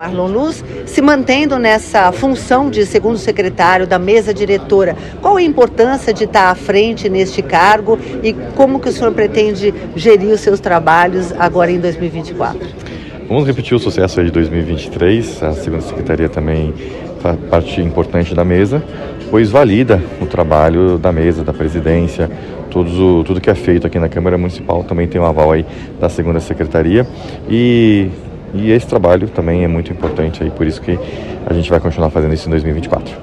Marlon Luz, se mantendo nessa função de segundo secretário da mesa diretora, qual a importância de estar à frente neste cargo e como que o senhor pretende gerir os seus trabalhos agora em 2024? Vamos repetir o sucesso de 2023, a segunda secretaria também faz parte importante da mesa, pois valida o trabalho da mesa, da presidência, tudo, tudo que é feito aqui na Câmara Municipal também tem um aval aí da segunda secretaria. E e esse trabalho também é muito importante aí, por isso que a gente vai continuar fazendo isso em 2024.